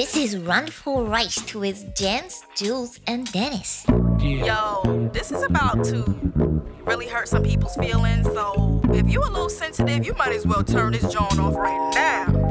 This is Run for Rice with Jens, Jules, and Dennis. Yo, this is about to really hurt some people's feelings. So if you're a little sensitive, you might as well turn this joint off right now.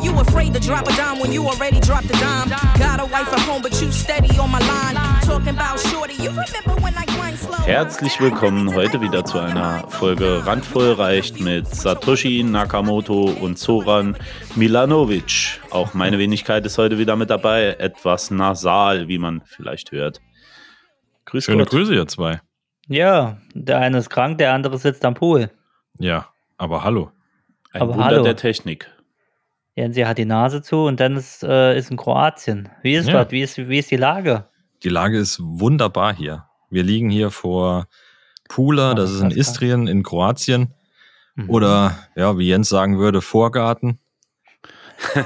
How you afraid to drop a dime when you already dropped a dime? Got a wife at home, but you steady on my line. Talking about shorty, you remember when I grind slow? Herzlich willkommen heute wieder zu einer Folge Randvoll reicht mit Satoshi Nakamoto und Zoran Milanovic. Auch meine Wenigkeit ist heute wieder mit dabei, etwas nasal, wie man vielleicht hört. Grüß Schöne Gott. Grüße, ihr zwei. Ja, der eine ist krank, der andere sitzt am Pool. Ja, aber hallo. Ein Aber Wunder hallo. der Technik. Jensi hat die Nase zu und Dennis äh, ist in Kroatien. Wie ist Ja. dort? Wie ist, wie ist die Lage? Die Lage ist wunderbar hier. Wir liegen hier vor Pula, das ist in. Istrien in Kroatien. Mhm. Oder, ja, wie Jens sagen würde, Vorgarten.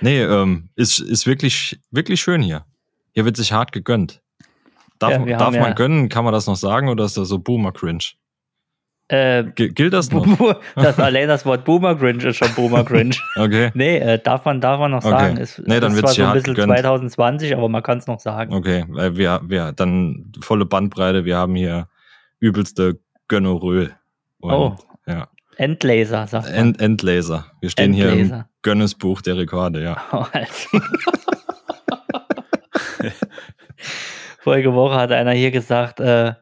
nee, ähm, ist, ist wirklich, wirklich schön hier. Hier wird sich hart gegönnt. Darf, Ja, darf man ja- gönnen? Kann man das noch sagen oder ist das so Boomer-Cringe? Äh, gilt das noch? Das allein das Wort Boomer Grinch ist schon Boomer Grinch. Okay, nee, äh, darf man, darf man noch Okay. sagen. Ist, Nee, dann zwar hier so ein bisschen gegönnt. 2020, aber man kann es noch sagen. okay. Weil wir, wir, dann volle Bandbreite. Wir haben hier übelste Gönnerö. Und, Oh. Ja. Endlaser, sagt man. End Endlaser. Wir stehen hier im Endlaser. Guinness-Buch der Rekorde, ja. Oh, Alter. Vorige Woche hat einer hier gesagt, äh,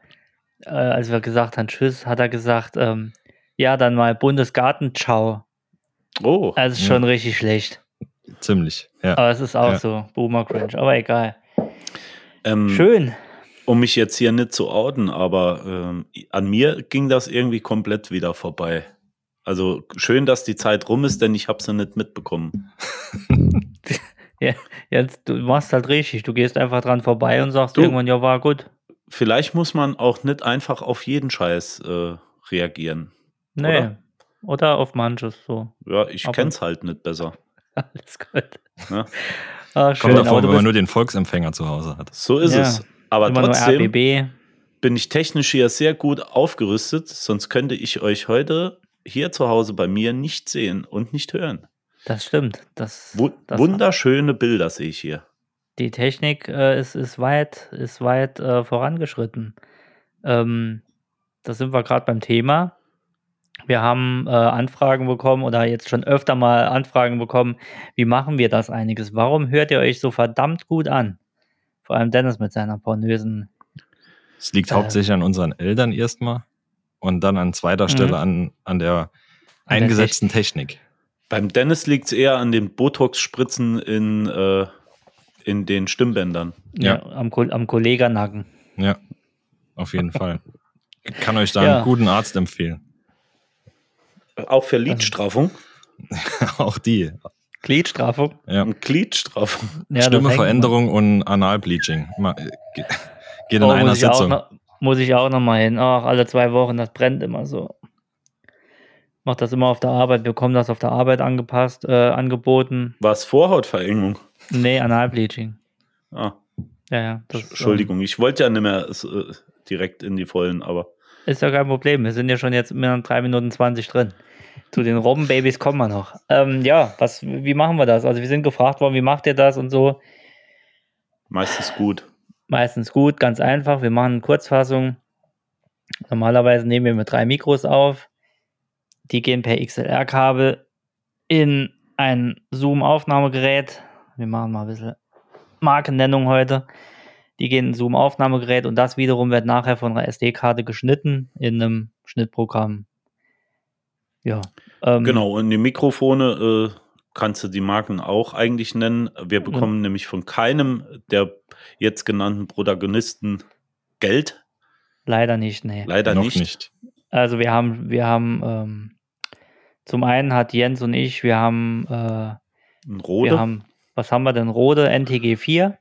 äh, als wir gesagt haben, tschüss, hat er gesagt, ähm, ja, dann mal Bundesgartenschau. Oh, Also ist Ja. schon richtig schlecht. Ziemlich, ja. Aber es ist auch Ja. so, Boomer Cringe. Aber egal. ähm, Schön. um mich jetzt hier nicht zu outen, aber ähm, an mir ging das irgendwie komplett wieder vorbei. Also schön, dass die Zeit rum ist, denn ich habe sie nicht mitbekommen. Ja, jetzt, du machst halt richtig. Du gehst einfach dran vorbei und sagst Du- irgendwann, ja, war gut. Vielleicht muss man auch nicht einfach auf jeden Scheiß äh, reagieren. Nee. Oder? Oder, auf manches so. Ja, ich Aber- kenn's halt nicht besser. Alles gut. Ja. Ah, schön. Kommt davor, wenn man nur den Volksempfänger zu Hause hat. So ist Ja. es. Aber immer trotzdem bin ich technisch hier sehr gut aufgerüstet, sonst könnte ich euch heute hier zu Hause bei mir nicht sehen und nicht hören. Das stimmt. Das wunderschöne Bilder sehe ich hier. Die Technik äh, ist, ist weit, ist weit äh, vorangeschritten. Ähm, da sind wir gerade beim Thema. Wir haben äh, Anfragen bekommen oder jetzt schon öfter mal Anfragen bekommen, wie machen wir das einiges? Warum hört ihr euch so verdammt gut an? Vor allem Dennis mit seiner pornösen. Es liegt Äh. hauptsächlich an unseren Eltern erstmal und dann an zweiter Stelle an, an der An der eingesetzten Technik. Beim Dennis liegt es eher an den Botox-Spritzen in, äh, in den Stimmbändern. Ja. am, Ko- am Kollegernacken. Ja, auf jeden Fall. Ich kann euch da Ja. einen guten Arzt empfehlen. Auch für Lidstraffung Auch die. Gliedstraffung. Ja. und Gliedstraffung. Ja, Stimmeveränderung und Analbleaching. Äh, ge- Geht in Oh, einer muss ich auch Sitzung. noch, muss ich auch noch mal hin. Ach, alle zwei Wochen, das brennt immer so. Mach das immer auf der Arbeit, bekommen das auf der Arbeit angepasst, äh, angeboten. Was Vorhautverengung? Nee, Analbleaching. Ah, Ja, ja. Das, ähm, Entschuldigung, ich wollte ja nicht mehr äh, direkt in die Vollen, aber Ist ja kein Problem. Wir sind ja schon jetzt in 3 Minuten 20 drin. Zu den Robbenbabys kommen wir noch. Ähm, ja, was, wie machen wir das? Also wir sind gefragt worden, wie macht ihr das und so. meistens gut. Meistens gut, ganz einfach. Wir machen eine Kurzfassung. Normalerweise nehmen wir mit drei Mikros auf. Die gehen per XLR-Kabel in ein Zoom-Aufnahmegerät. Wir machen mal ein bisschen Markennennung heute. Die gehen in Zoom-Aufnahmegerät und das wiederum wird nachher von einer SD-Karte geschnitten in einem Schnittprogramm. Ja. ähm, Genau, und die Mikrofone äh, kannst du die Marken auch eigentlich nennen. Wir bekommen nämlich von keinem der jetzt genannten Protagonisten Geld. Leider nicht, nee. Leider Noch nicht. nicht. Also wir haben, wir haben, ähm, zum einen hat Jens und ich, wir haben, äh, Ein Rode. wir haben, was haben wir denn? Rode NTG 4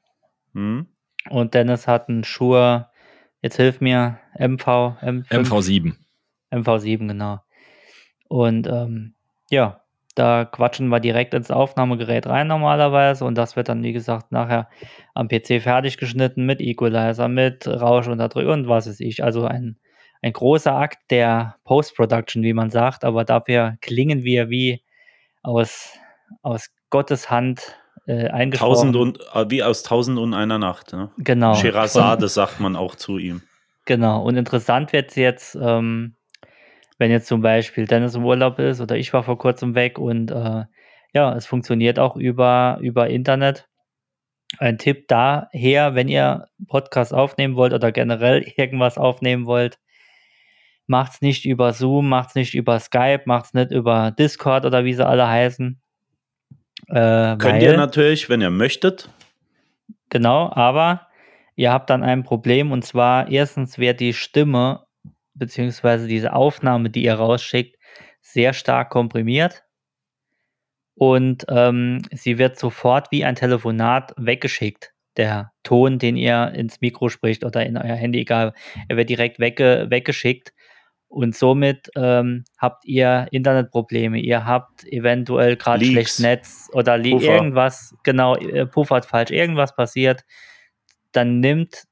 hm? und Dennis hat einen Shure, jetzt hilf mir, MV, M5, MV7. MV7, genau. Und ähm, ja, da quatschen wir direkt ins Aufnahmegerät rein normalerweise und das wird dann, wie gesagt, nachher am PC fertig geschnitten mit Equalizer, mit Rauschunterdrücker und was weiß ich. Also ein, ein großer Akt der Post-Production, wie man sagt, aber dafür klingen wir wie aus, aus Gottes Hand äh, eingesprochen. Tausend und, äh, wie aus Tausend und einer Nacht. Ne? genau. Scheherazade sagt man auch zu ihm. Genau, und interessant wird es jetzt, ähm, wenn jetzt zum Beispiel Dennis im Urlaub ist oder ich war vor kurzem weg und äh, ja, es funktioniert auch über, über Internet. Ein Tipp daher, wenn ihr Podcast aufnehmen wollt oder generell irgendwas aufnehmen wollt, macht's nicht über Zoom, macht's nicht über Skype, macht's nicht über Discord oder wie sie alle heißen. Äh, Könnt weil- ihr natürlich, wenn ihr möchtet. Genau, aber ihr habt dann ein Problem und zwar erstens wird die Stimme beziehungsweise diese Aufnahme, die ihr rausschickt, sehr stark komprimiert und ähm, sie wird sofort wie ein Telefonat weggeschickt. Der Ton, den ihr ins Mikro spricht oder in euer Handy, egal, er wird direkt wegge weggeschickt und somit ähm, habt ihr Internetprobleme. Ihr habt eventuell gerade Leaks. schlecht Netz oder Puffer. irgendwas, genau, äh, puffert falsch, irgendwas passiert. Dann nimmt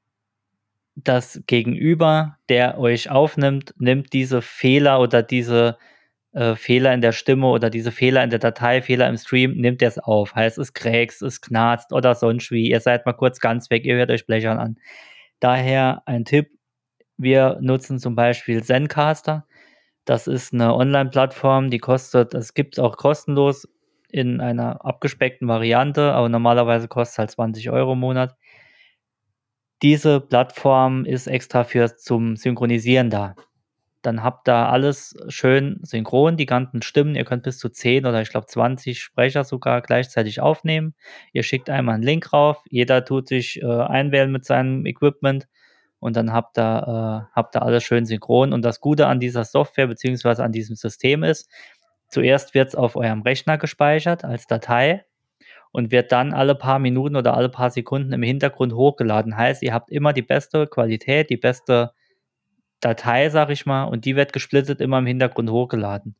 das Gegenüber, der euch aufnimmt, nimmt diese Fehler oder diese äh, Fehler in der Stimme oder diese Fehler in der Datei, Fehler im Stream, nimmt er es auf. Heißt, es kräkst, es knarzt oder sonst wie. Ihr seid mal kurz ganz weg, ihr hört euch blechern an. Daher ein Tipp, wir nutzen zum Beispiel Zencaster. Das ist eine Online-Plattform, die kostet, es gibt es auch kostenlos in einer abgespeckten Variante, aber normalerweise kostet es halt 20 Euro im Monat. Diese Plattform ist extra für zum Synchronisieren da. Dann habt ihr alles schön synchron, die ganzen Stimmen. Ihr könnt bis zu 10 oder ich glaube 20 Sprecher sogar gleichzeitig aufnehmen. Ihr schickt einmal einen Link rauf, jeder tut sich äh, einwählen mit seinem Equipment und dann habt ihr, äh, habt ihr alles schön synchron. Und das Gute an dieser Software beziehungsweise an diesem System ist, zuerst wird es auf eurem Rechner gespeichert als Datei und wird dann alle paar Minuten oder alle paar Sekunden im Hintergrund hochgeladen. Heißt, ihr habt immer die beste Qualität, die beste Datei, sag ich mal, und die wird gesplittet immer im Hintergrund hochgeladen.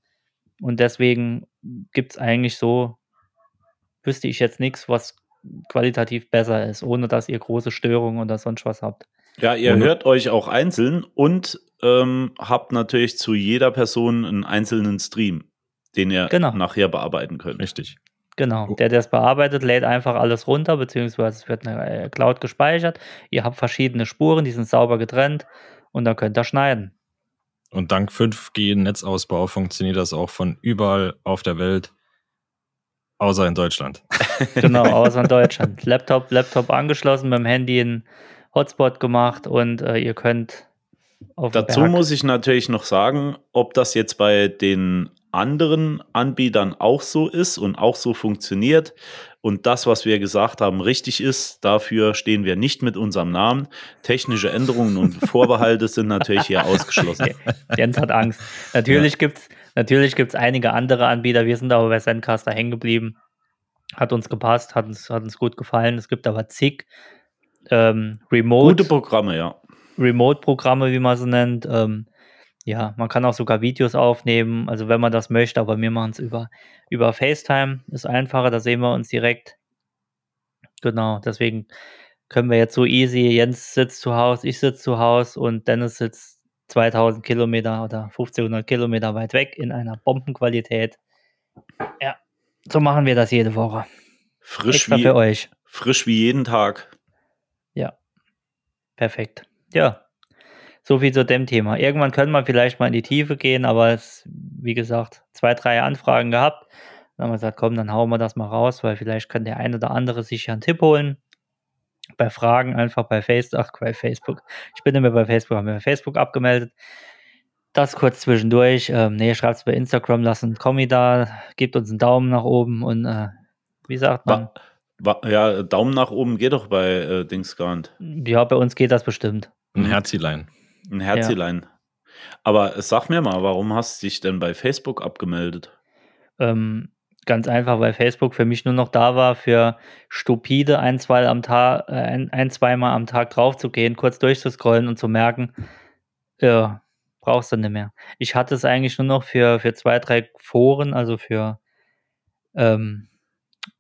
Und deswegen gibt es eigentlich so, wüsste ich jetzt nichts, was qualitativ besser ist, ohne dass ihr große Störungen oder sonst was habt. Ja, ihr Und- hört euch auch einzeln und ähm, habt natürlich zu jeder Person einen einzelnen Stream, den ihr Genau. nachher bearbeiten könnt. Richtig. Genau, der, der es bearbeitet, lädt einfach alles runter, beziehungsweise es wird eine äh, Cloud gespeichert. Ihr habt verschiedene Spuren, die sind sauber getrennt und dann könnt ihr schneiden. Und dank 5G-Netzausbau funktioniert das auch von überall auf der Welt, außer in Deutschland. Genau, außer in Deutschland. Laptop, Laptop angeschlossen, mit dem Handy einen Hotspot gemacht und äh, ihr könnt auf Dazu muss ich natürlich noch sagen, ob das jetzt bei den anderen Anbietern auch so ist und auch so funktioniert und das, was wir gesagt haben, richtig ist. Dafür stehen wir nicht mit unserem Namen. Technische Änderungen und Vorbehalte sind natürlich hier ausgeschlossen. Jens hat Angst. Natürlich gibt's natürlich gibt's einige andere Anbieter. Wir sind aber bei Sendcaster hängen geblieben. Hat uns gepasst, hat uns, hat uns gut gefallen. Es gibt aber zig ähm, Remote. Gute Programme, ja. Remote-Programme, wie man sie nennt. Ähm, ja, man kann auch sogar Videos aufnehmen, also wenn man das möchte, aber wir machen es über, über FaceTime. Ist einfacher, da sehen wir uns direkt. Genau, deswegen können wir jetzt so easy, Jens sitzt zu Hause, ich sitze zu Hause und Dennis sitzt 2000 Kilometer oder 1500 Kilometer weit weg in einer Bombenqualität. Ja, so machen wir das jede Woche. Frisch Extra wie, für euch. frisch wie jeden Tag. Perfekt. Ja, so viel zu dem Thema. Irgendwann können wir vielleicht mal in die Tiefe gehen, aber es, wie gesagt, zwei, drei Anfragen gehabt. Dann haben wir gesagt, komm, dann hauen wir das mal raus, weil vielleicht kann der ein oder andere sich ja einen Tipp holen. Bei Fragen einfach bei Facebook, ach, bei Facebook. Ich bin mehr bei Facebook, haben wir bei Facebook abgemeldet. Das kurz zwischendurch. Ähm, nee, schreibt es bei Instagram, lasst einen Kommi da, gebt uns einen Daumen nach oben und äh, wie sagt man? Wa- Ja, Daumen nach oben geht doch bei äh, Dings gar nicht. Ja, bei uns geht das bestimmt. Ein. Herzilein. Ein Herzilein. Aber sag mir mal, warum hast du dich denn bei Facebook abgemeldet? Ähm, ganz einfach, weil Facebook für mich nur noch da war, für stupide ein, zwei am Tag, äh, ein, ein, zweimal am Tag drauf zu gehen, kurz durchzuscrollen und zu merken, ja, brauchst du nicht mehr. Ich hatte es eigentlich nur noch für, für zwei, drei Foren, also für ähm,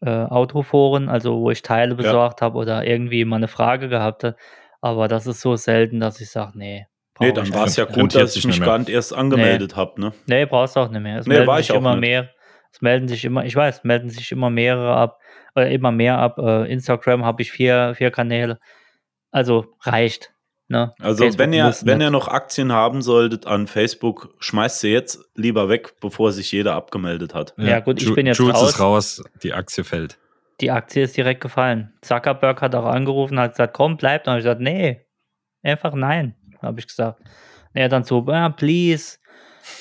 äh, Autoforen, also wo ich Teile besorgt habe oder irgendwie mal eine Frage gehabt habe. Aber das ist so selten, dass ich sage, nee. Nee, dann war es ja gut, dass ich sich mich gar nicht erst angemeldet hab, ne? Nee, brauchst du auch nicht mehr. Es Nee, melden war sich ich auch immer nicht. mehr. Es melden sich immer, ich weiß, melden sich immer mehrere ab, äh, immer mehr ab. Äh, Instagram habe ich vier, vier Kanäle. Also reicht. Ne? Also Facebook wenn ihr, wenn ihr noch Aktien haben solltet an Facebook, schmeißt sie jetzt lieber weg, bevor sich jeder abgemeldet hat. Ja, gut, ich Ju- bin jetzt Jules raus. ist raus, die Aktie fällt. Die Aktie ist direkt gefallen. Zuckerberg hat auch angerufen, hat gesagt, komm, bleib. Dann habe ich gesagt, nee, einfach nein, habe ich gesagt. Und er dann so, ah, please,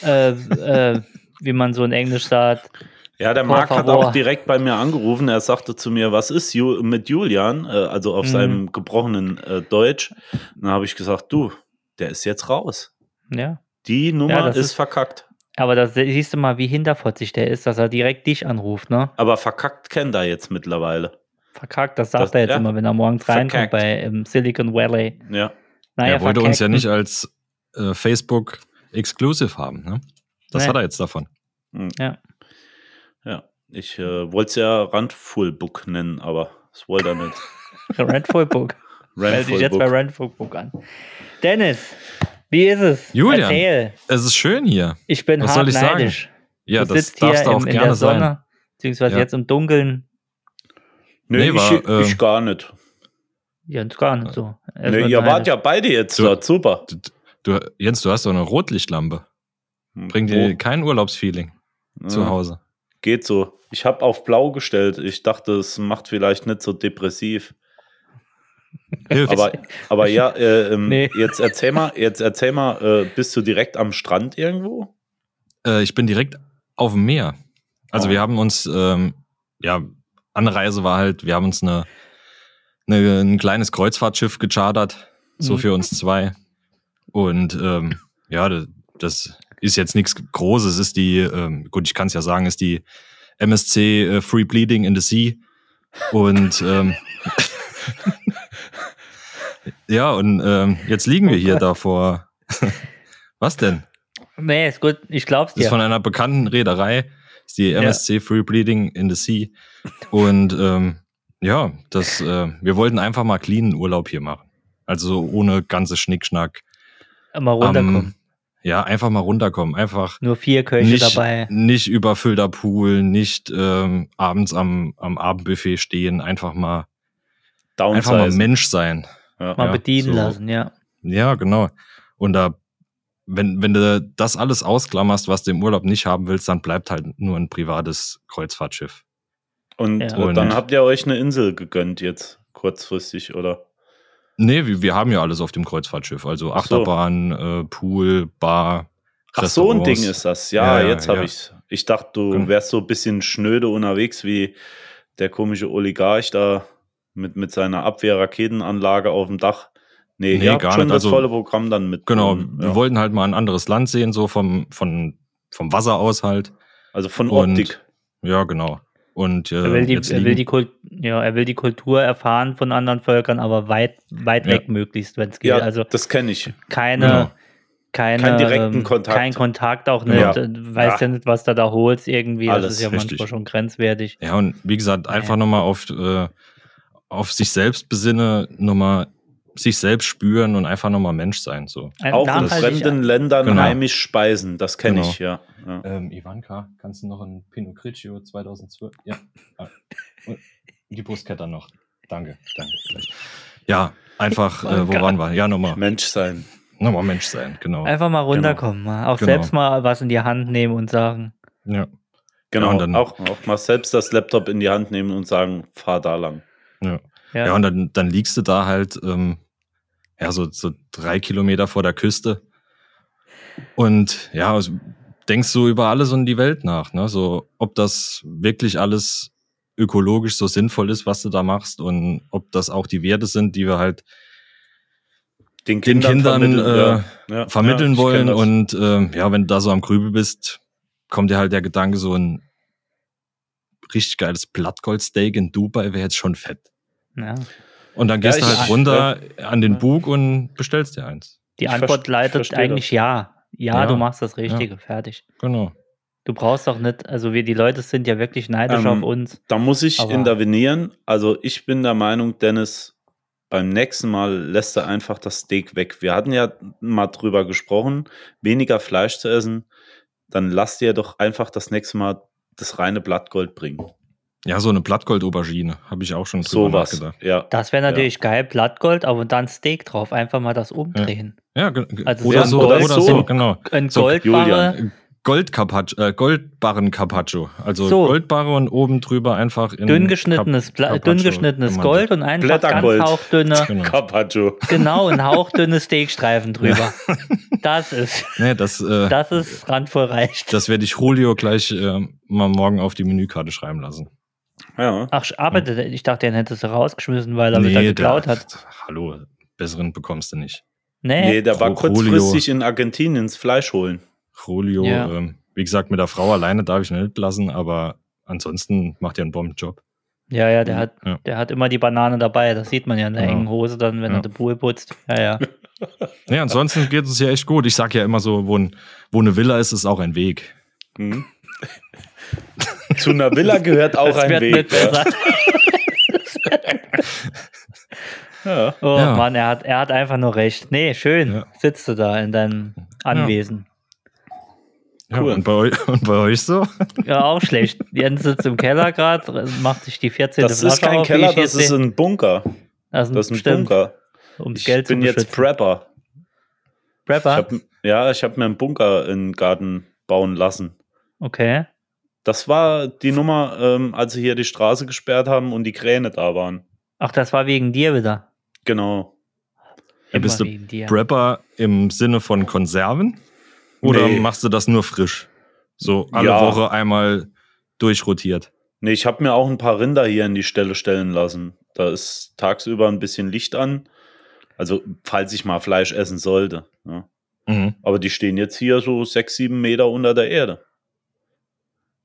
äh, äh, wie man so in Englisch sagt. Ja, der Marc hat auch direkt bei mir angerufen. Er sagte zu mir, was ist Ju mit Julian? Äh, also auf Mhm. seinem gebrochenen äh, Deutsch. Dann habe ich gesagt, du, der ist jetzt raus. Ja, Die Nummer Ja, ist, ist- verkackt. aber da siehst du mal, wie hinterfotzig der ist, dass er direkt dich anruft, ne? Aber verkackt kennt er jetzt mittlerweile. Verkackt, das sagt Das- er jetzt ja. immer, wenn er morgens reinkommt Verkackt. bei im Silicon Valley. Ja. Naja, er wollte uns ja nicht als äh, Facebook Exclusive haben. Ne? Das Nee. hat er jetzt davon. Ja. Ja. Ich äh, wollte es ja Randfullbook nennen, aber das wollte er nicht. Rentful Book. Melde dich jetzt bei. Rentful Book an. Dennis, wie ist es? Julian. Erzähl. Es ist schön hier. Ich bin Was hart soll ich sagen? neidisch. Ja, du das sitzt hier darfst du auch im, in gerne der Sonne, sein. beziehungsweise Ja. jetzt im Dunkeln. Nee, Nee, war, ich, äh, ich gar nicht. Ja, ist gar nicht so. Er Nee, ihr wart neidisch. ja beide jetzt Du- dort. Super. Du, Jens, du hast doch eine Rotlichtlampe. Bringt dir kein Urlaubsfeeling zu Ja. Hause. Geht so. Ich habe auf blau gestellt. Ich dachte, es macht vielleicht nicht so depressiv. Aber, aber ja, äh, ähm, Nee. jetzt erzähl mal, jetzt erzähl mal, äh, bist du direkt am Strand irgendwo? Äh, ich bin direkt auf dem Meer. Also Oh. wir haben uns, ähm, ja, Anreise war halt, wir haben uns eine, eine, ein kleines Kreuzfahrtschiff gechartert, so Mhm. für uns zwei. Und ähm, ja, das, das ist jetzt nichts Großes, es ist die, ähm, gut, ich kann es ja sagen, ist die MSC äh, Free Bleeding in the Sea. Und ähm, ja, und ähm, jetzt liegen wir hier davor. Was denn? Nee, ist gut. Ich glaub's Das ist dir. von einer bekannten Reederei. Ist die MSC Free Bleeding in the Sea. Und ähm, ja, das, äh, wir wollten einfach mal cleanen Urlaub hier machen. Also so ohne ganze Schnickschnack. Mal runterkommen. Ja, einfach mal runterkommen. Einfach Nur vier Köche nicht, dabei. nicht überfüllter Pool, nicht ähm, abends am, am Abendbuffet stehen, einfach mal, einfach mal Downsize. Mensch sein. Ja. Mal ja, bedienen so. lassen, ja. Ja, genau. Und da, wenn, wenn du das alles ausklammerst, was du im Urlaub nicht haben willst, dann bleibt halt nur ein privates Kreuzfahrtschiff. Und, Ja. Und- dann habt ihr euch eine Insel gegönnt jetzt, kurzfristig, oder? Nee, wir, wir haben ja alles auf dem Kreuzfahrtschiff. Also Ach so. Achterbahn, äh, Pool, Bar. Ach, so ein. Ding ist das. Ja, Ja, jetzt habe ja. ich's. Ich dachte, du Genau. wärst so ein bisschen schnöde unterwegs wie der komische Oligarch da mit, mit seiner Abwehrraketenanlage auf dem Dach. Nee, Nee, ihr gar schon nicht. das Also- volle Programm dann mit. Genau, wir ja. wollten halt mal ein anderes Land sehen, so vom, von, vom Wasser aus halt. Also von Und- Optik. Ja, genau. Und äh, Er will, die, er, will die Kult, ja, er will die Kultur erfahren von anderen Völkern, aber weit, weit Ja. weg möglichst, wenn es geht. Ja, also das kenne ich. keine, Genau. keine, Keinen direkten ähm, Kontakt. Kein Kontakt auch nicht. Ja. Du weißt Ja. ja. nicht, was du da holst irgendwie. Alles, das ist ja richtig. manchmal schon grenzwertig. Ja, und wie gesagt, einfach Ja. nochmal auf, äh, auf sich selbst besinne, nochmal sich selbst spüren und einfach nochmal Mensch sein. So. Ein Auch in fremden Ländern Genau. heimisch speisen, das kenne Genau. ich, ja. ja. Ähm, Ivanka, kannst du noch ein Pinot Grigio 2012? Ja. Ah. Und Die Brustkette noch. Danke, danke. Ja, einfach, Oh äh, wo Gott. waren wir? Ja, nochmal, Mensch sein. nochmal Mensch sein, genau. Einfach mal runterkommen. Mal auch Genau. selbst mal was in die Hand nehmen und sagen. Ja, Genau. Ja, und dann- auch, auch mal selbst das Laptop in die Hand nehmen und sagen, fahr da lang. ja. Ja, Ja, und dann, dann liegst du da halt, ähm, ja, so, so drei Kilometer vor der Küste. Und ja, also denkst du über alles und die Welt nach, ne? So, ob das wirklich alles ökologisch so sinnvoll ist, was du da machst und ob das auch die Werte sind, die wir halt Den den Kindern, Kindern vermitteln, äh, ja. Ja, vermitteln ja, wollen. Und ähm, ja, wenn du da so am Grübel bist, kommt dir halt der Gedanke, so ein richtig geiles Blattgoldsteak in Dubai wäre jetzt schon fett. ja. Und dann Ja, gehst du ich- halt runter an den Bug und bestellst dir eins. Die Ich Antwort leitet eigentlich ja. ja. Ja. du machst das Richtige, fertig. Genau. Du brauchst doch nicht, also wir, die Leute sind ja wirklich neidisch Ähm, auf uns. Da muss ich Aber- intervenieren. Also ich bin der Meinung, Dennis, beim nächsten Mal lässt er einfach das Steak weg. Wir hatten ja mal drüber gesprochen, weniger Fleisch zu essen. Dann lass dir doch einfach das nächste Mal das reine Blattgold bringen. Ja, so eine Blattgold-Aubergine habe ich auch schon drüber Sowas. nachgedacht. Ja. Das wäre natürlich geil, Blattgold, aber dann Steak drauf. Einfach mal das umdrehen. Ja, ge- Also oder, so so, Gold- oder so. so, genau. Ein So, Goldbarre, Goldcarpaccio, äh, Goldbarren Carpaccio. Also So. Goldbarre und oben drüber einfach in dünn geschnittenes, Cap- Bla- Carpaccio dünn geschnittenes. Gold und einfach ganz hauchdünne, Genau. Carpaccio. genau, ein hauchdünne Steakstreifen drüber. Das ist, Nee, das, äh, das, das ist randvoll reicht. werde ich Julio gleich äh, mal morgen auf die Menükarte schreiben lassen. Ja. Ach, arbeitet er? Ich dachte, den hättest du rausgeschmissen, weil er wieder geklaut der, hat. Hallo, besseren bekommst du nicht. Nee. Nee, der war Julio. kurzfristig in Argentinien ins Fleisch holen. Julio, Ja. ähm, wie gesagt, mit der Frau alleine darf ich ihn nicht lassen, aber ansonsten macht er einen Bombenjob. Ja, ja, der hat, Ja. der hat immer die Banane dabei. Das sieht man ja in der Ja. engen Hose dann, wenn Ja. er den Pool putzt. Ja, ja. Nee, ansonsten geht es ja echt gut. Ich sag ja immer so, wo, ein, wo eine Villa ist, ist auch ein Weg. Mhm. Zu einer Villa gehört auch Das ein Weg. nicht besser. Ja. Oh Ja. Mann, er hat, er hat einfach nur recht. Nee, schön. Ja. Sitzt du da in deinem Anwesen. Ja, Cool. und, bei euch, und bei euch so? Ja, auch schlecht. Jens sitzt im Keller gerade, macht sich die 14. Das Flasche ist kein auf, Keller, das ist ein Bunker. das Das ist ein stimmt, Bunker. ums Ich Geld bin zu jetzt beschützen. Prepper. Ich Prepper? hab, ja, ich habe mir einen Bunker in den Garten bauen lassen. Okay. Das war die Nummer, ähm, als sie hier die Straße gesperrt haben und die Kräne da waren. Ach, das war wegen dir wieder. Genau. Ja, bist du. Prepper im Sinne von Konserven? Oder Nee. machst du das nur frisch? So alle Ja. Woche einmal durchrotiert. Nee, ich habe mir auch ein paar Rinder hier in die Stelle stellen lassen. Da ist tagsüber ein bisschen Licht an. Also, falls ich mal Fleisch essen sollte. Ja. Mhm. Aber die stehen jetzt hier so sechs, sieben Meter unter der Erde.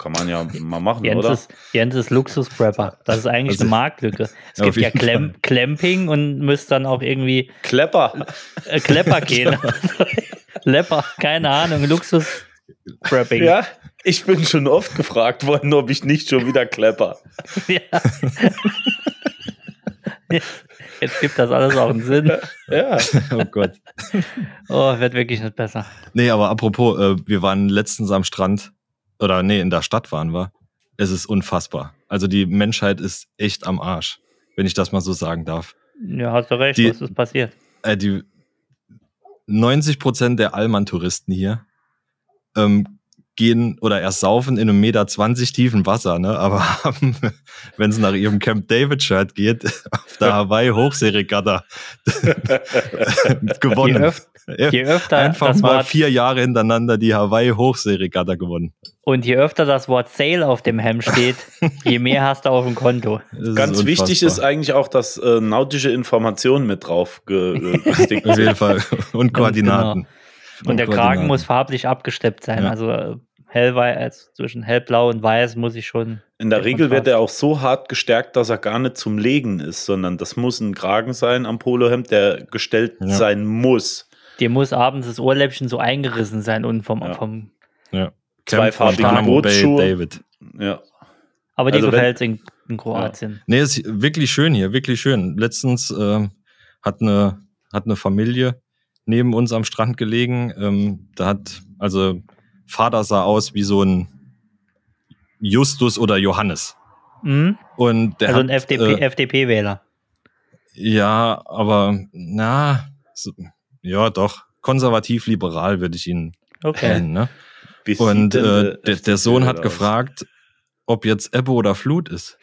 Kann man ja mal machen, Jens oder? ist, Jens ist Luxus-Prepper. Das ist eigentlich Also- eine Marktlücke. Es Ja, gibt ja Clem Clamping und müsst dann auch irgendwie Klepper. äh, Klepper gehen. Lepper, keine Ahnung, Luxus-Prepping. Ja, ich bin schon oft gefragt worden, ob ich nicht schon wieder klepper. Ja. Jetzt gibt das alles auch einen Sinn. Ja. Oh Gott. Oh, wird wirklich nicht besser. Nee, aber apropos, äh, wir waren letztens am Strand, oder nee, in der Stadt waren wir. Es ist unfassbar. Also die Menschheit ist echt am Arsch, wenn ich das mal so sagen darf. Ja, hast du recht, Die- was ist passiert? Äh, die 90 Prozent der Allmann-Touristen hier ähm, gehen oder ersaufen in einem Meter 20 tiefen Wasser, ne? aber haben, wenn es nach ihrem Camp David-Shirt geht, auf der Hawaii-Hochseeregatta Je, gewonnen. öf je öfter Einfach das mal Wort, vier Jahre hintereinander die Hawaii-Hochseeregatta gewonnen. und je öfter das Wort Sale auf dem Hemd steht, je mehr hast du auf dem Konto. Das Ganz ist wichtig ist eigentlich auch, dass äh, nautische Informationen mit drauf ge- gestickt Auf jeden. Fall. Und Koordinaten. Und der Kragen muss farblich abgesteppt sein. Ja. Also äh, hellweiß, also zwischen hellblau und weiß muss ich schon. In der Regel wird er auch so hart gestärkt, dass er gar nicht zum Legen ist, sondern das muss ein Kragen sein am Polohemd, der gestellt Ja. sein muss. Dir muss abends das Ohrläppchen so eingerissen sein und vom, Ja. vom Ja. Zweifarbige Guantanamo Bay Bootsschuhe. David. Ja. aber dir Also gefällt es in, in Kroatien. Nee, ist wirklich schön hier, wirklich schön. Letztens ähm, hat eine hat eine Familie neben uns am Strand gelegen. Ähm, da hat also Vater sah aus wie so ein Justus oder Johannes. Mhm. Und der Also hat, ein FDP, äh, FDP-Wähler. ja, aber na, so, ja doch konservativ-liberal würde ich ihn Okay. nennen. Ne? Und äh, der, der Sohn hat aus? gefragt, ob jetzt Ebbe oder Flut ist.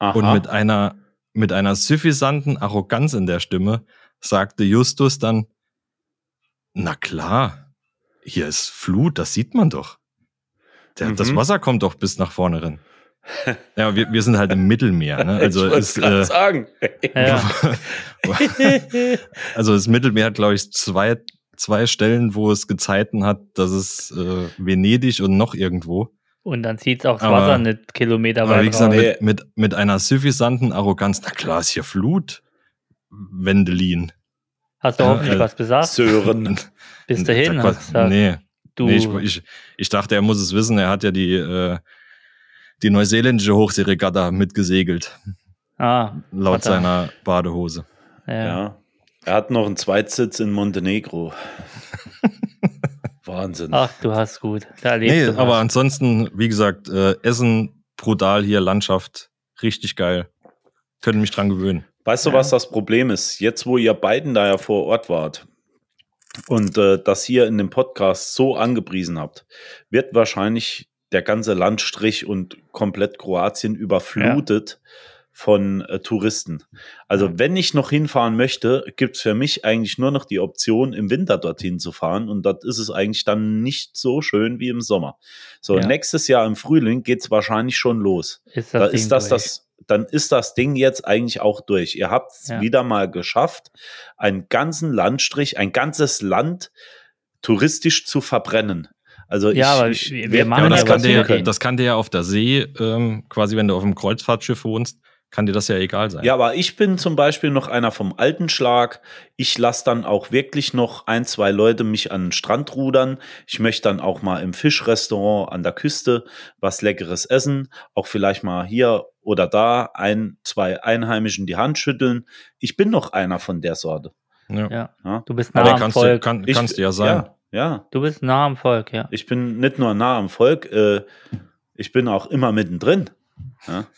Aha. Und mit einer, mit einer suffisanten Arroganz in der Stimme sagte Justus dann, na klar, hier ist Flut, das sieht man doch. Der, Das Mhm. Wasser kommt doch bis nach vorne rein. Ja, wir, wir sind halt im Mittelmeer. Ne? Also, ich ist, gerade äh, sagen. Ja. also das Mittelmeer hat, glaube ich, zwei, zwei Stellen, wo es Gezeiten hat, dass es äh, Venedig und noch irgendwo. Und dann zieht es auch das Aber- Wasser nicht Kilometer Aber wie weit gesagt, mit, mit, mit einer suffisanten Arroganz, na klar, ist hier Flut, Wendelin. Hast du hoffentlich äh, was gesagt? Sören. Bis dahin Da- hast du gesagt, Nee, du, nee ich, ich, ich dachte, er muss es wissen, er hat ja die, äh, die neuseeländische Hochseeregatta mitgesegelt, ah, laut er. seiner Badehose. ja. Ja. Er hat noch einen Zweitsitz in Montenegro. Wahnsinn. Ach, du hast gut. Da Nee, was. aber ansonsten, wie gesagt, äh, Essen brutal hier, Landschaft richtig geil. Können mich dran gewöhnen. Weißt du, Ja. was das Problem ist? Jetzt, wo ihr beiden da ja vor Ort wart und äh, das hier in dem Podcast so angepriesen habt, wird wahrscheinlich der ganze Landstrich und komplett Kroatien überflutet von äh, Touristen. Also wenn ich noch hinfahren möchte, gibt's für mich eigentlich nur noch die Option, im Winter dorthin zu fahren. Und dort ist es eigentlich dann nicht so schön wie im Sommer. So, Ja. nächstes Jahr im Frühling geht's wahrscheinlich schon los ist da ist das, das, dann ist das Ding jetzt eigentlich auch durch. Ihr habt es Ja. wieder mal geschafft, einen ganzen Landstrich, ein ganzes Land touristisch zu verbrennen. Also Ja, ich, aber ich wir- machen Ja, das ja kann, was dir, das kann dir ja auf der See, ähm, quasi wenn du auf einem Kreuzfahrtschiff wohnst, kann dir das ja egal sein. Ja, aber ich bin zum Beispiel noch einer vom alten Schlag. Ich lasse dann auch wirklich noch ein, zwei Leute mich an den Strand rudern. Ich möchte dann auch mal im Fischrestaurant an der Küste was Leckeres essen. Auch vielleicht mal hier oder da ein, zwei Einheimischen die Hand schütteln. Ich bin noch einer von der Sorte. Ja. Ja. Ja? Du bist nah Aber am kannst, du, Volk. kann, Ich- kannst du ja sein. Ja, ja. Du bist nah am Volk, ja. Ich bin nicht nur nah am Volk, äh, ich bin auch immer mittendrin.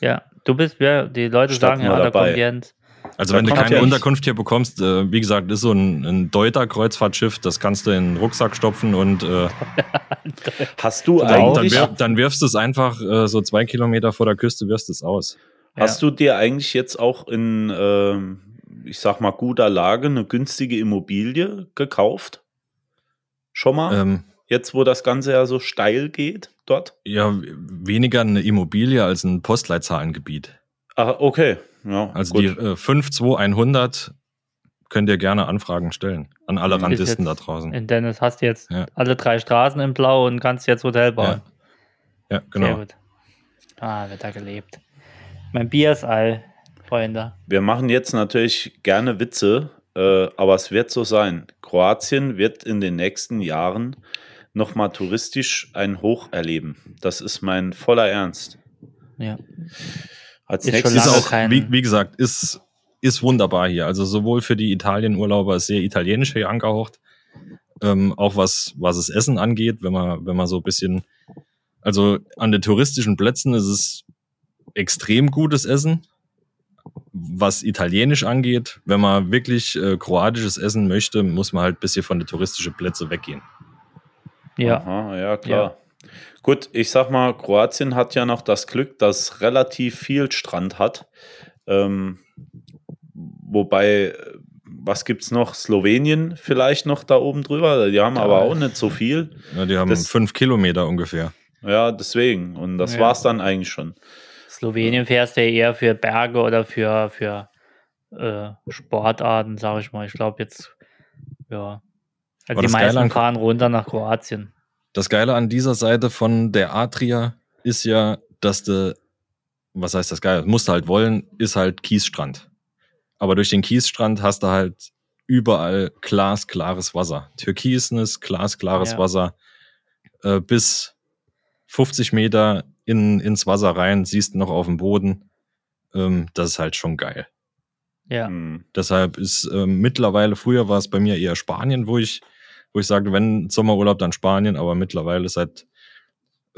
Ja, du bist, ja, die Leute Statt sagen ja, da dabei. kommt Jens. Also Da wenn du keine ja- Unterkunft hier bekommst, äh, wie gesagt, ist so ein, ein Deuter Kreuzfahrtschiff, das kannst du in den Rucksack stopfen und äh, Hast du dann, dann, eigentlich, wir, dann wirfst du es einfach äh, so zwei Kilometer vor der Küste, wirfst es aus. hast du dir eigentlich jetzt auch in, ähm, ich sag mal, guter Lage eine günstige Immobilie gekauft? Schon mal? Ähm, Jetzt, wo das Ganze ja so steil geht dort? ja, weniger eine Immobilie als ein Postleitzahlengebiet. Ah, okay. Ja, Also gut. die äh, 52100 könnt ihr gerne Anfragen stellen an alle Ist Randisten da draußen. In Dennis hast du jetzt Ja. alle drei Straßen im Blau und kannst jetzt Hotel bauen. Ja, Sehr genau. gut. Ah, wird da gelebt. Mein Bier ist all, Freunde. Wir machen jetzt natürlich gerne Witze, äh, aber es wird so sein. Kroatien wird in den nächsten Jahren nochmal touristisch ein Hoch erleben. Das ist mein voller Ernst. Ja. Als Ist nächstes auch, wie, wie gesagt, ist, ist wunderbar hier. Also sowohl für die Italienurlauber ist sehr italienisch hier angehaucht, ähm, auch was, was das Essen angeht, wenn man, wenn man so ein bisschen, also an den touristischen Plätzen ist es extrem gutes Essen. Was italienisch angeht, wenn man wirklich äh, kroatisches Essen möchte, muss man halt ein bisschen von den touristischen Plätzen weggehen. Ja. Aha, ja, klar. Gut, ich sag mal, Kroatien hat ja noch das Glück, dass es relativ viel Strand hat. Ähm, wobei, was gibt's noch? Slowenien vielleicht noch da oben drüber. Die haben Ja. aber auch nicht so viel. Ja, die haben Das- fünf Kilometer ungefähr. Ja, deswegen. Und das Ja. war's dann eigentlich schon. Slowenien fährst du ja eher für Berge oder für, für äh, Sportarten, sag ich mal. Ich glaube jetzt, ja. Also die das Geile meisten an- fahren runter nach Kroatien. Das Geile an dieser Seite von der Adria ist ja, dass du, was heißt das Geile? Musst du halt wollen, ist halt Kiesstrand. Aber durch den Kiesstrand hast du halt überall glasklares Wasser. Türkisnes, glasklares Ja. Wasser. Äh, bis 50 Meter in, ins Wasser rein, siehst du noch auf dem Boden. Ähm, das ist halt schon geil. Ja. Hm. Deshalb ist ähm, mittlerweile, früher war es bei mir eher Spanien, wo ich, wo ich sagte, wenn Sommerurlaub, dann Spanien, aber mittlerweile seit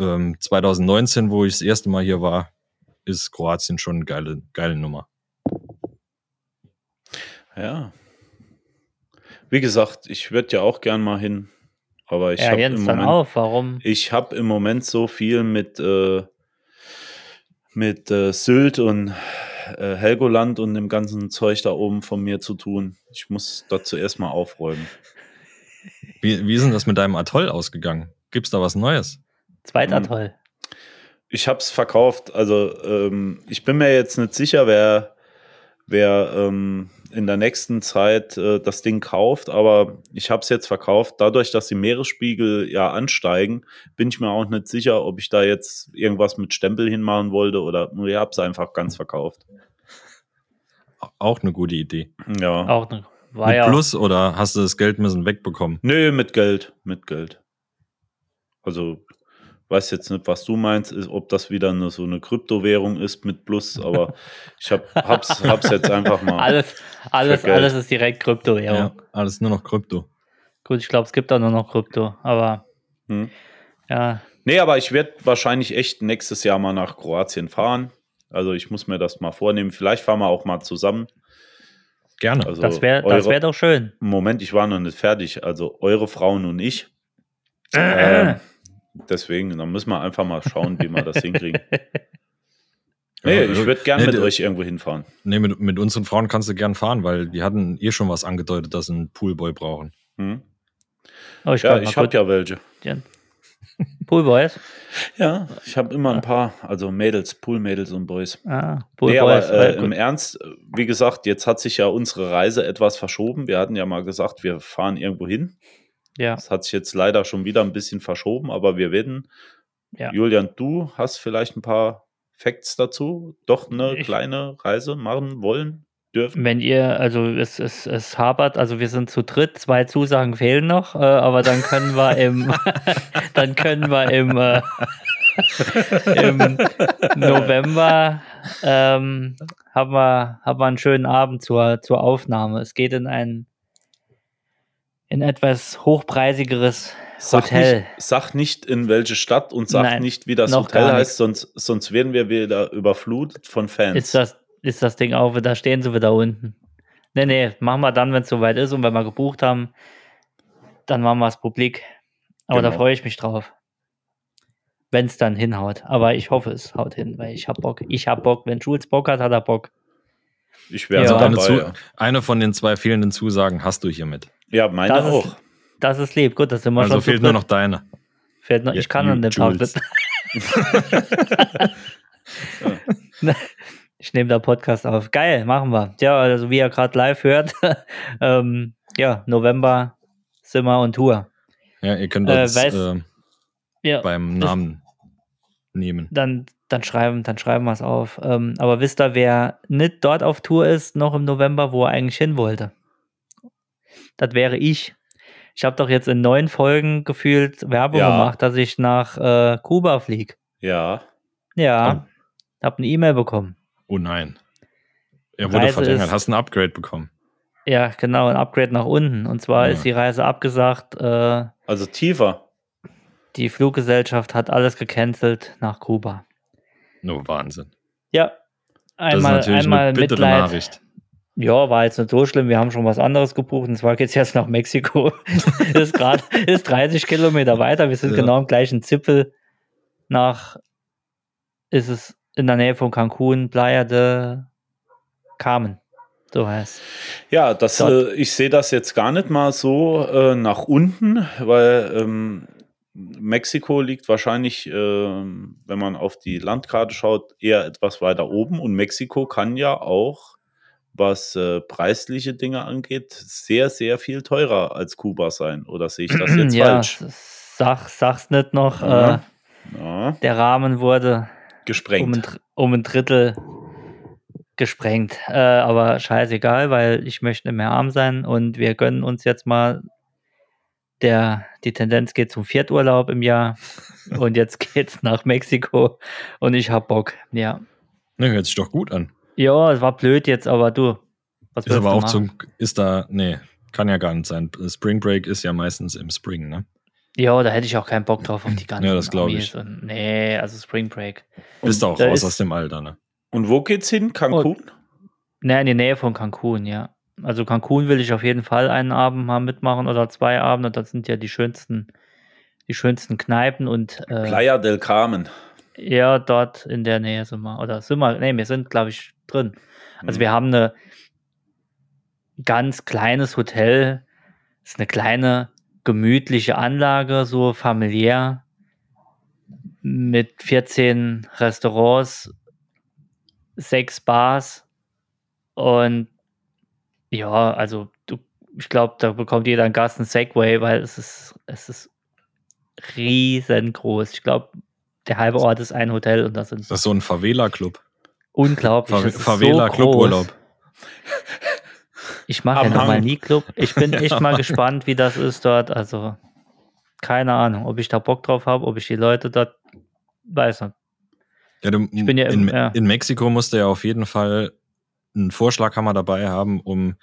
ähm, 2019, wo ich das erste Mal hier war, ist Kroatien schon eine geile, geile Nummer. Ja. Wie gesagt, ich würde ja auch gern mal hin. Aber ich ja, habe im Moment. auf. Warum? Ich habe im Moment so viel mit, äh, mit äh, Sylt und äh, Helgoland und dem ganzen Zeug da oben von mir zu tun. Ich muss dort zuerst mal aufräumen. Wie, wie ist denn das mit deinem Atoll ausgegangen? Gibt's da was Neues? Zweiter Hm. Toll. Ich habe es verkauft. Also ähm, ich bin mir jetzt nicht sicher, wer, wer ähm, in der nächsten Zeit äh, das Ding kauft, aber ich habe es jetzt verkauft. Dadurch, dass die Meeresspiegel ja ansteigen, bin ich mir auch nicht sicher, ob ich da jetzt irgendwas mit Stempel hinmachen wollte oder ich habe es einfach ganz verkauft. Auch eine gute Idee. Ja. Auch ne, war mit ja. Plus oder hast du das Geld müssen wegbekommen? Nö, mit Geld, mit Geld. Also, weiß jetzt nicht, was du meinst, ist, ob das wieder eine, so eine Kryptowährung ist mit Plus, aber ich hab, hab's, hab's jetzt einfach mal. Alles, alles, alles ist direkt Kryptowährung. Ja, alles nur noch Krypto. Gut, ich glaube, es gibt auch nur noch Krypto, aber Hm. Ja, Nee, aber ich werde wahrscheinlich echt nächstes Jahr mal nach Kroatien fahren. Also ich muss mir das mal vornehmen. Vielleicht fahren wir auch mal zusammen. Gerne. Also das wäre das wär doch schön. Moment, ich war noch nicht fertig. Also eure Frauen und ich. Äh. Ähm, deswegen, dann müssen wir einfach mal schauen, wie wir das hinkriegen. Nee, ich würde gerne nee, mit euch irgendwo hinfahren. Nee, mit, mit unseren Frauen kannst du gern fahren, weil die hatten eh schon was angedeutet, dass sie einen Poolboy brauchen. Hm? Oh, ich Ja, ich habe ja welche. Poolboys. Ja, ich habe immer ein paar, also Mädels, Poolmädels und Boys. Ah, Nee, Poolboys. aber äh, im. Ernst, wie gesagt, jetzt hat sich ja unsere Reise etwas verschoben. Wir hatten ja mal gesagt, wir fahren irgendwo hin. ja, Das hat sich jetzt leider schon wieder ein bisschen verschoben, aber wir werden. Ja. Julian, du hast vielleicht ein paar Facts dazu? Doch eine Ich- kleine Reise machen wollen, dürfen? Wenn ihr, also es, es, es hapert, also wir sind zu dritt, zwei Zusagen fehlen noch, äh, aber dann können wir im, dann können wir im, äh, im November ähm, haben, wir, haben wir einen schönen Abend zur, zur Aufnahme. Es geht in ein in etwas hochpreisigeres Sag Hotel. nicht, sag nicht in welche Stadt und sag Nein, nicht, wie das Hotel heißt, sonst, sonst werden wir wieder überflutet von Fans. Ist das, ist das Ding auch, da stehen sie wieder unten. Nee, nee, machen wir dann, wenn es soweit ist und wenn wir gebucht haben, dann machen wir es publik. Aber da Genau. freue ich mich drauf. Wenn es dann hinhaut. Aber ich hoffe, es haut hin, weil ich hab Bock. Ich hab Bock. Wenn Jules Bock hat, hat er Bock. ich wäre also dabei. Zu ja. eine von den zwei fehlenden Zusagen hast du hiermit. ja, meine Das ist- auch. Das ist lieb. Gut, das sind wir Also schon zu fehlt nur noch deine. Fehlt noch, Ja, ich kann an dem Tag. Ich nehme da Podcast auf. Geil, machen wir. Ja, also wie ihr gerade live hört, ähm, ja, November sind wir on Tour. Ja, ihr könnt Äh, das weiß- äh, Ja, beim Namen nehmen. dann, dann schreiben, dann schreiben wir es auf. Ähm, aber wisst ihr, wer nicht dort auf Tour ist, noch im November, wo er eigentlich hin wollte? Das wäre ich. Ich habe doch jetzt in neun Folgen gefühlt Werbung Ja. gemacht, dass ich nach äh, Kuba fliege. Ja. Ja, hab eine E-Mail bekommen. Oh nein. Er wurde Reise verlängert. ist- Hast ein Upgrade bekommen. Ja, genau, ein Upgrade nach unten. Und zwar Ja. ist die Reise abgesagt. Äh, Also tiefer. die Fluggesellschaft hat alles gecancelt nach Kuba. No Wahnsinn. Ja, Das einmal, ist natürlich einmal eine bittere Mitleid. Nachricht. Ja, war jetzt nicht so schlimm. Wir haben schon was anderes gebucht. Und zwar geht es jetzt nach Mexiko. ist gerade ist 30 Kilometer weiter. Wir sind Ja. genau im gleichen Zipfel. Nach ist es in der Nähe von Cancun, Playa de Carmen. So heißt. Ja, das, äh, ich sehe das jetzt gar nicht mal so äh, nach unten, weil ähm, Mexiko liegt wahrscheinlich, ähm, wenn man auf die Landkarte schaut, eher etwas weiter oben. Und Mexiko kann ja auch, was äh, preisliche Dinge angeht, sehr, sehr viel teurer als Kuba sein. Oder sehe ich das jetzt ja, falsch? Sag, sag's nicht noch. Ja. Äh, Ja, der Rahmen wurde um gesprengt. ein, Dr- um ein Drittel gesprengt. Äh, aber scheißegal, weil ich möchte nicht mehr arm sein und wir gönnen uns jetzt mal. Der, die Tendenz geht zum Vierturlaub im Jahr und jetzt geht's nach Mexiko und ich hab Bock. Ja. Ne, hört sich doch gut an. Ja, es war blöd jetzt, aber du. Was Ist aber auch machen? zum, ist da, nee, kann ja gar nicht sein. Spring Break ist ja meistens im Spring, ne? Ja, da hätte ich auch keinen Bock drauf auf die ganzen Ja, das glaub Amis ich. Und, nee, also Spring Break. Bist du auch raus ist- aus dem Alter, ne? Und wo geht's hin? Cancun? Ne, in die Nähe von Cancun, ja. Also Cancun will ich auf jeden Fall einen Abend mal mitmachen oder zwei Abende. Das sind ja die schönsten, die schönsten Kneipen und äh, Playa del Carmen. ja, dort in der Nähe sind wir. Oder sind wir, ne, wir sind, glaube ich, drin. Also Hm. wir haben eine ganz kleines Hotel. ist eine kleine, gemütliche Anlage, so familiär. Mit 14 Restaurants, sechs Bars und ja, also du, ich glaube, da bekommt jeder ein Gast einen Segway, weil es ist, es ist riesengroß. Ich glaube, der halbe Ort ist ein Hotel und das sind Das ist so ein Favela-Club. unglaublich. Favela-Cluburlaub. Ich mache ja Am noch mal Hang. nie Club. Ich bin echt mal gespannt, wie das ist dort. Also keine Ahnung, ob ich da Bock drauf habe, ob ich die Leute dort weiß nicht. Ja, du, Ich bin ja in, im- ja. in Mexiko musst du ja auf jeden Fall einen Vorschlaghammer dabei haben, um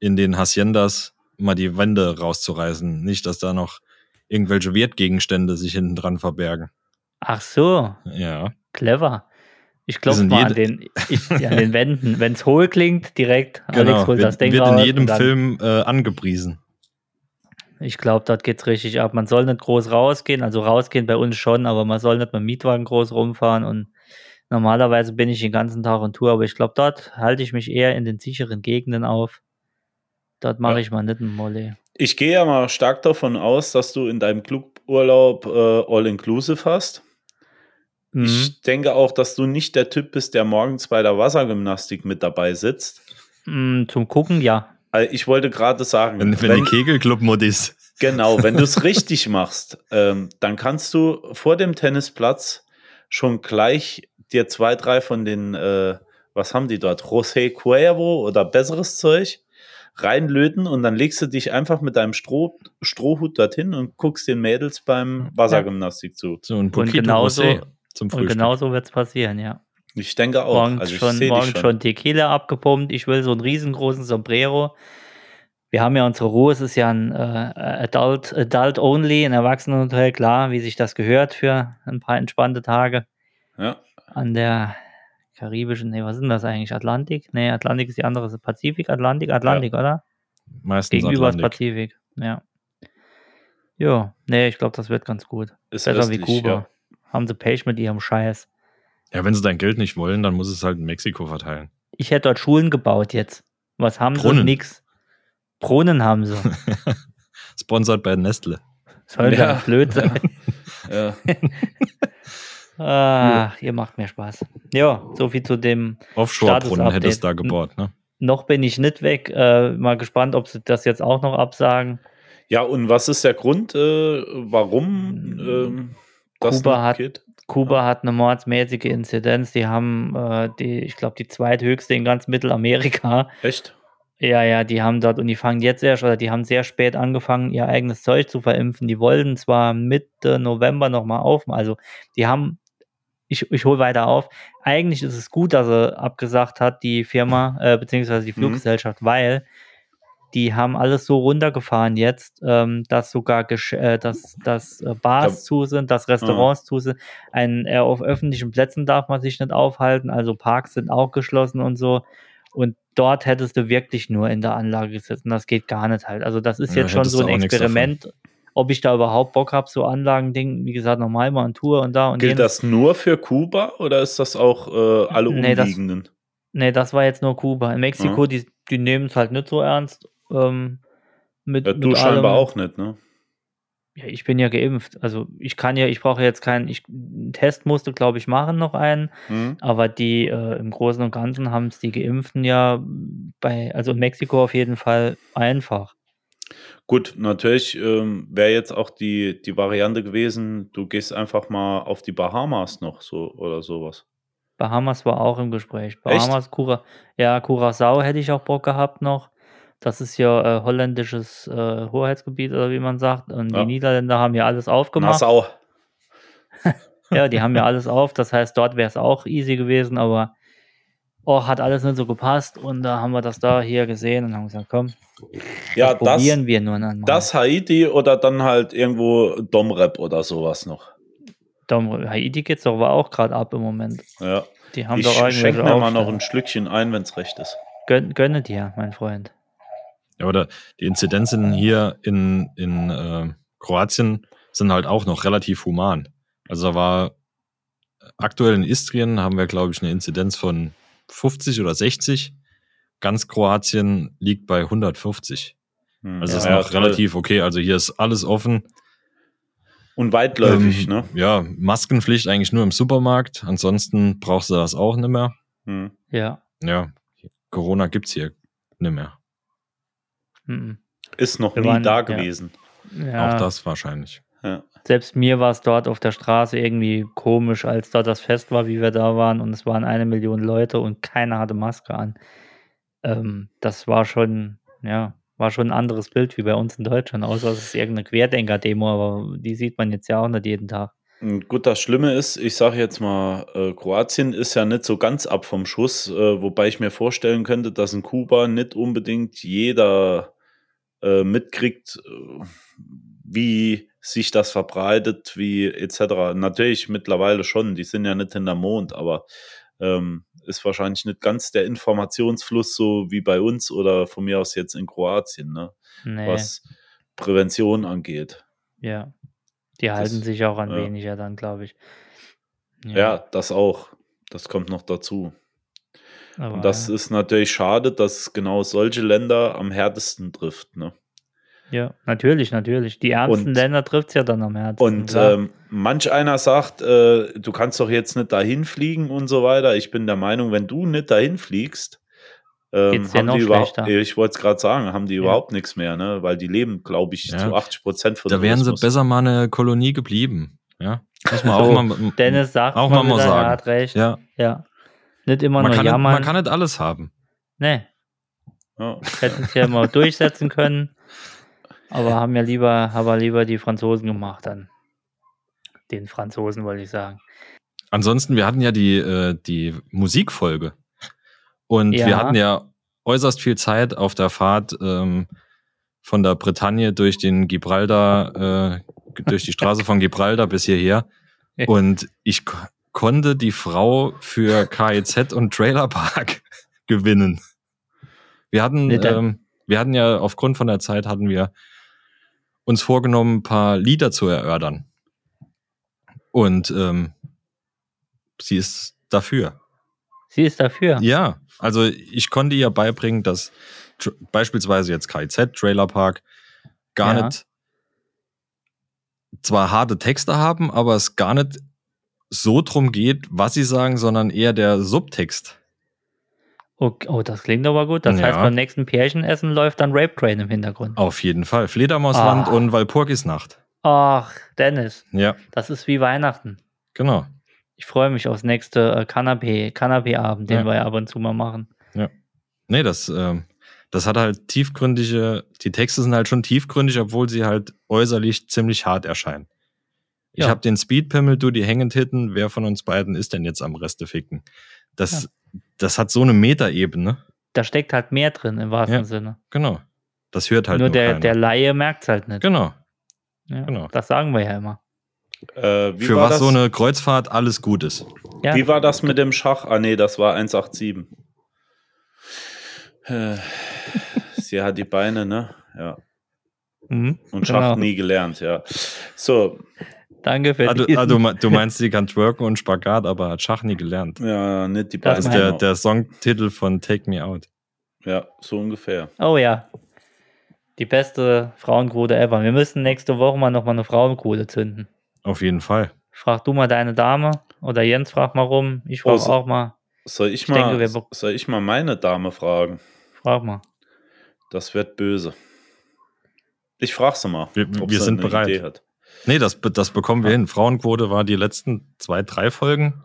in den Haciendas mal die Wände rauszureißen. Nicht, dass da noch irgendwelche Wertgegenstände sich hinten dran verbergen. Ach so, Ja. clever. Ich klopfe sind mal an den, ich, an den Wänden. Wenn es hohl klingt, direkt Genau. Alex holt wird das Ding wird raus. in jedem Film äh, angepriesen. Ich glaube, dort geht's richtig ab. Man soll nicht groß rausgehen, also rausgehen bei uns schon, aber man soll nicht mit dem Mietwagen groß rumfahren und normalerweise bin ich den ganzen Tag on Tour, aber ich glaube, dort halte ich mich eher in den sicheren Gegenden auf. Dort mache Ja. ich mal nicht einen Molly. Ich gehe ja mal stark davon aus, dass du in deinem Cluburlaub äh, All-Inclusive hast. Mhm. Ich denke auch, dass du nicht der Typ bist, der morgens bei der Wassergymnastik mit dabei sitzt. Mm, Zum Gucken, ja. Also ich wollte gerade sagen, Wenn, wenn die Kegelclub-Mod ist. Genau, wenn du es richtig machst, ähm, dann kannst du vor dem Tennisplatz schon gleich dir zwei, drei von den, äh, was haben die dort, José Cuervo oder besseres Zeug reinlöten und dann legst du dich einfach mit deinem Stroh, Strohhut dorthin und guckst den Mädels beim Wassergymnastik zu. So ein Poquito genauso- Rosé zum Und Frühstück. genau so wird's passieren, ja. Ich denke auch. morgens also schon, dich morgens schon. Tequila abgepumpt. Ich will so einen riesengroßen Sombrero. Wir haben ja unsere Ruhe. Es ist ja ein äh, Adult, Adult Only, ein Erwachsenenhotel, klar, wie sich das gehört für ein paar entspannte Tage Ja. an der karibischen, nee, was denn das eigentlich? Atlantik? Nee, Atlantik ist die andere, Pazifik, Atlantik, Atlantik, oder? Meistens Gegenüber Atlantik. Pazifik, ja. Jo, nee, ich glaube, das wird ganz gut. Ist Besser wie östlich, Kuba. ja. Haben sie Pech mit ihrem Scheiß. Ja, wenn sie dein Geld nicht wollen, dann muss es halt in Mexiko verteilen. Ich hätte dort Schulen gebaut jetzt. Was haben Brunnen. sie? Nix. Brunnen haben sie. Sponsored bei Nestle. Soll Ja. ja. blöd sein. Ja. Ach, ihr macht mir Spaß. Ja, so viel zu dem. Offshore-Brunnen hätte es Status-Update. da gebohrt, ne? Noch bin ich nicht weg. Äh, mal gespannt, ob sie das jetzt auch noch absagen. ja, und was ist der Grund, äh, warum ähm, das Kuba hat-? Kuba hat eine mordsmäßige Inzidenz. Die haben, äh, die, ich glaube, die zweithöchste in ganz Mittelamerika. Echt? Ja, ja, die haben dort und die fangen jetzt erst, oder die haben sehr spät angefangen, ihr eigenes Zeug zu verimpfen. Die wollten zwar Mitte November nochmal auf, also die haben, ich, ich hole weiter auf. Eigentlich ist es gut, dass er abgesagt hat, die Firma, äh, beziehungsweise die Mhm. Fluggesellschaft, weil die haben alles so runtergefahren jetzt, ähm, dass sogar äh, dass, dass äh, Bars zu sind, dass Restaurants zu sind. Ein, äh, auf öffentlichen Plätzen darf man sich nicht aufhalten, also Parks sind auch geschlossen und so. Und dort hättest du wirklich nur in der Anlage gesessen. Das geht gar nicht halt. Also, das ist Ja, jetzt schon so ein Experiment, ob ich da überhaupt Bock habe, so Anlagending, wie gesagt, normal mal an Tour und da und Gilt jenes. das nur für Kuba oder ist das auch äh, alle Nee, das- umliegenden? Nee, das war jetzt nur Kuba. In Mexiko, Ja. die, die nehmen es halt nicht so ernst. Ähm, mit, Ja, du mit scheinbar allem. auch nicht, ne? Ja, ich bin ja geimpft. Also ich kann ja, ich brauche jetzt keinen, ich, einen Test musste, glaube ich, machen, noch einen. Hm? Aber die äh, im Großen und Ganzen haben es die Geimpften ja bei, also in Mexiko auf jeden Fall einfach. Gut, natürlich ähm, wäre jetzt auch die, die Variante gewesen, du gehst einfach mal auf die Bahamas noch so oder sowas. Bahamas war auch im Gespräch. Bahamas, Cura, ja, Curacao hätte ich auch Bock gehabt noch. Das ist ja äh, holländisches äh, Hoheitsgebiet oder wie man sagt. Und Ja. die Niederländer haben ja alles aufgemacht. Nassau. Ja, die haben ja alles auf. Das heißt, dort wäre es auch easy gewesen, aber oh, hat alles nicht so gepasst. Und da haben wir das da hier gesehen und haben gesagt, komm, Ja, das das, probieren wir nur einmal. das Haiti oder dann halt irgendwo Domrep oder sowas noch. Dom, Haiti geht's doch aber auch gerade ab im Moment. Ja. Die haben Ich doch irgendwelche schenke mir mal noch Aufstände. ein Schlückchen ein, wenn es recht ist. Gönn, Gönne dir, mein Freund. Ja, oder die Inzidenzen hier in, in äh, Kroatien sind halt auch noch relativ human. Also da war aktuell in Istrien haben wir, glaube ich, eine Inzidenz von 50 oder 60. Ganz Kroatien liegt bei 150. Hm. Also Ja, ist ja, noch toll. relativ okay. Also hier ist alles offen. Und weitläufig, Ähm, ne? Ja, Maskenpflicht eigentlich nur im Supermarkt. Ansonsten brauchst du das auch nicht mehr. Hm. Ja. Ja, Corona gibt's hier nicht mehr. Mhm. Ist noch Wir nie waren- da ja. gewesen. ja. Auch das wahrscheinlich. Ja. Selbst mir war es dort auf der Straße irgendwie komisch, als dort das Fest war, wie wir da waren. Und es waren eine Million Leute und keiner hatte Maske an. Ähm, das war schon, ja, war schon ein anderes Bild wie bei uns in Deutschland, außer es ist irgendeine Querdenker-Demo, aber die sieht man jetzt ja auch nicht jeden Tag. Gut, das Schlimme ist, ich sage jetzt mal, äh, Kroatien ist ja nicht so ganz ab vom Schuss, äh, wobei ich mir vorstellen könnte, dass in Kuba nicht unbedingt jeder äh, mitkriegt, äh, wie sich das verbreitet, wie etc. Natürlich mittlerweile schon, die sind ja nicht in der Mond, aber ähm, ist wahrscheinlich nicht ganz der Informationsfluss so wie bei uns oder von mir aus jetzt in Kroatien, ne? Nee, was Prävention angeht. ja. Die halten sich auch an ja. weniger dann, glaube ich. Ja. das auch. Das kommt noch dazu. Aber, Und das ja. ist natürlich schade, dass genau solche Länder am härtesten trifft. Ne? Ja, natürlich, natürlich. Die ärmsten Und- Länder trifft es ja dann am Herzen. Und ähm, manch einer sagt, äh, du kannst doch jetzt nicht dahin fliegen und so weiter. Ich bin der Meinung, wenn du nicht dahin fliegst, ähm, haben noch die überhaupt, schlechter. ich wollte es gerade sagen, haben die Ja. überhaupt nichts mehr, ne? Weil die leben, glaube ich, Ja. zu 80 Prozent von Da wären sie besser mal eine Kolonie geblieben. Ja, muss man auch So, mal. Dennis sagt auch mal mal sagen. er hat recht. Ja. Ja, Nicht immer man nur kann, nicht, jammern. man kann nicht alles haben. nee, Ja. hätten es ja mal durchsetzen können. Aber haben ja lieber, aber lieber die Franzosen gemacht dann. Den Franzosen wollte ich sagen. Ansonsten, wir hatten ja die, äh, die Musikfolge. Und Ja. wir hatten ja äußerst viel Zeit auf der Fahrt ähm, von der Bretagne durch den Gibraltar, äh, durch die Straße von Gibraltar bis hierher. Und ich konnte die Frau für KIZ und Trailerpark gewinnen. Wir hatten, ähm, wir hatten ja aufgrund von der Zeit hatten wir uns vorgenommen, ein paar Lieder zu erörtern. Und ähm, sie ist dafür. Sie ist dafür. Ja, also ich konnte ihr beibringen, dass beispielsweise jetzt KIZ, Trailerpark, gar Ja. nicht zwar harte Texte haben, aber es gar nicht so drum geht, was sie sagen, sondern eher der Subtext. Oh, oh, das klingt aber gut. Das Ja. heißt, beim nächsten Pärchenessen läuft dann Rape Train im Hintergrund. Auf jeden Fall. Fledermausland Ah. und Walpurgisnacht. Ach, Dennis, Ja, das ist wie Weihnachten. genau. Ich freue mich aufs nächste äh, Kanapé, Kanapé-Abend, den Ja. wir ja ab und zu mal machen. Nee, das, ähm, das hat halt tiefgründige, die Texte sind halt schon tiefgründig, obwohl sie halt äußerlich ziemlich hart erscheinen. Ich Ja. habe den Speedpimmel, du die Hängentitten. Wer von uns beiden ist denn jetzt am Reste ficken? Das, das hat so eine Metaebene. Da steckt halt mehr drin im wahrsten Ja. Sinne. Genau. Das hört halt nur nur, der, keiner. der Laie merkt es halt nicht. genau. Ja, genau. Das sagen wir ja immer. Äh, wie Für war was das? so eine Kreuzfahrt alles gut ist. Ja, Wie war das mit dem Schach? Ah, nee, das war 187. Äh, Sie hat die Beine, ne? Ja. mhm. Und Schach Genau. nie gelernt, ja. So, Danke für Ah, du, ah, du, me- du meinst, sie kann twerken und Spagat, aber hat Schach nie gelernt. ja, nicht die Das Das ist der, genau. der Songtitel von Take Me Out. Ja, so ungefähr. Oh ja. Die beste Frauenquote ever. Wir müssen nächste Woche mal nochmal eine Frauenquote zünden. Auf jeden Fall. Frag du mal deine Dame oder Jens frag mal rum. Ich frage Oh, so- auch mal. Soll ich, Ich mal, denke, soll ich mal meine Dame fragen? Frag mal. Das wird böse. Ich frage sie mal. Wir- ob wir sie sind eine bereit. Nee, das, das bekommen wir hin. Frauenquote war die letzten zwei, drei Folgen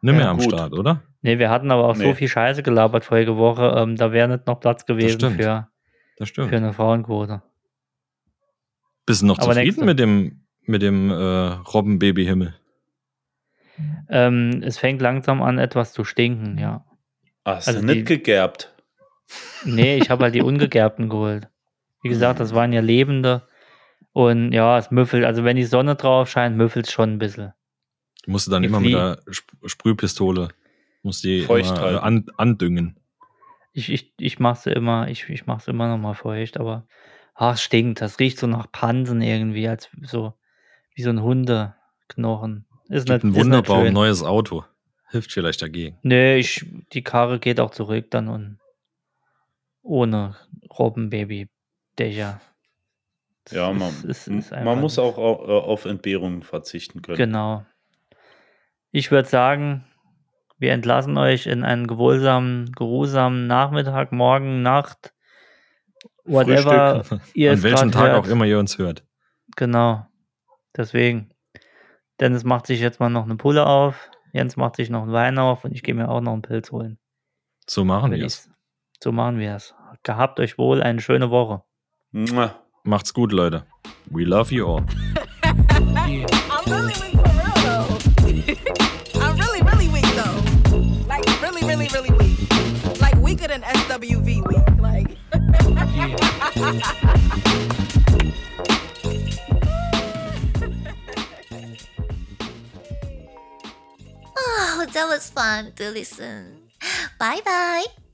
nicht mehr Ja, am gut. Start, oder? Nee, wir hatten aber auch so Nee. viel Scheiße gelabert vorige Woche. Ähm, da wäre nicht noch Platz gewesen stimmt. für, Das stimmt. für eine Frauenquote. Bist du noch Aber zufrieden nächste. mit dem, mit dem äh, Robbenbabyhimmel? Ähm, es fängt langsam an, etwas zu stinken, ja. Ah, hast Also du die- nicht gegerbt? Nee, ich habe halt die ungegerbten geholt. Wie gesagt, das waren ja lebende. Und ja, es müffelt. Also wenn die Sonne drauf scheint, müffelt es schon ein bisschen. Du musst dann Die immer mit Flie- der Sp Sprühpistole musst die Feucht immer, an, andüngen. Ich, ich, ich mache sie immer, ich, ich mache immer noch mal feucht, aber ah, es stinkt. Das riecht so nach Pansen irgendwie, als so wie so ein Hundeknochen. Ist Gibt nicht, ein wunderbar neues Auto. Hilft vielleicht dagegen. Nee, ich, die Karre geht auch zurück dann und ohne Robbenbaby-Dächer. Ja, man, ist- ist man muss auch au- äh, auf Entbehrungen verzichten können. Genau. Ich würde sagen, wir entlassen euch in einen gewohlsamen, geruhsamen Nachmittag, Morgen, Nacht, whatever ihr An welchem Tag hört. auch immer ihr uns hört. Genau. Deswegen. Dennis macht sich jetzt mal noch eine Pulle auf. Jens macht sich noch einen Wein auf und ich gehe mir auch noch einen Pilz holen. So machen wir es. So machen wir es. Gehabt euch wohl eine schöne Woche. Mua. Macht's gut, Leute. We love you all. I'm really weak for real though. I'm really, really weak though. Like really, really, really weak. Like weaker than SWV weak. Like. oh, that was fun to listen. Bye bye.